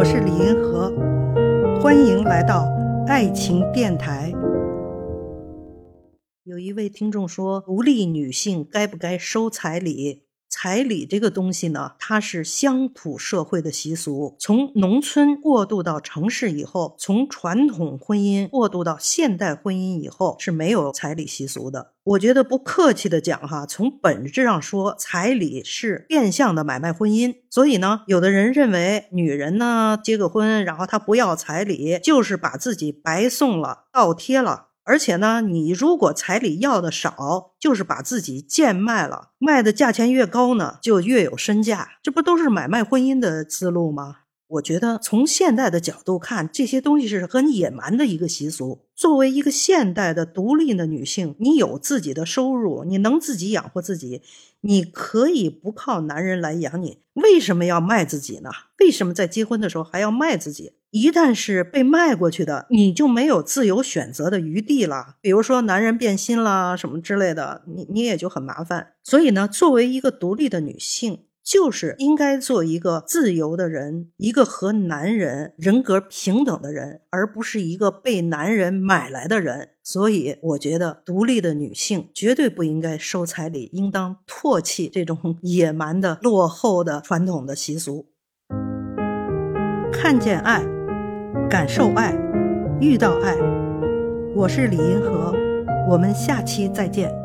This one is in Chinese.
我是李银河，欢迎来到爱情电台。有一位听众说，独立女性该不该收彩礼？彩礼这个东西呢，它是乡土社会的习俗，从农村过渡到城市以后，从传统婚姻过渡到现代婚姻以后是没有彩礼习俗的。我觉得不客气的讲哈，从本质上说，彩礼是变相的买卖婚姻。所以呢，有的人认为女人呢结个婚，然后她不要彩礼，就是把自己白送了，倒贴了。而且呢，你如果彩礼要的少，就是把自己贱卖了，卖的价钱越高呢，就越有身价，这不都是买卖婚姻的思路吗？我觉得从现代的角度看，这些东西是很野蛮的一个习俗。作为一个现代的独立的女性，你有自己的收入，你能自己养活自己，你可以不靠男人来养你。为什么要卖自己呢？为什么在结婚的时候还要卖自己？一旦是被卖过去的，你就没有自由选择的余地了。比如说男人变心啦，什么之类的，你你也就很麻烦。所以呢，作为一个独立的女性。就是应该做一个自由的人，一个和男人人格平等的人，而不是一个被男人买来的人。所以，我觉得独立的女性绝对不应该收彩礼，应当唾弃这种 野蛮的、落后的传统的习俗。看见爱，感受爱，遇到爱。我是李银河，我们下期再见。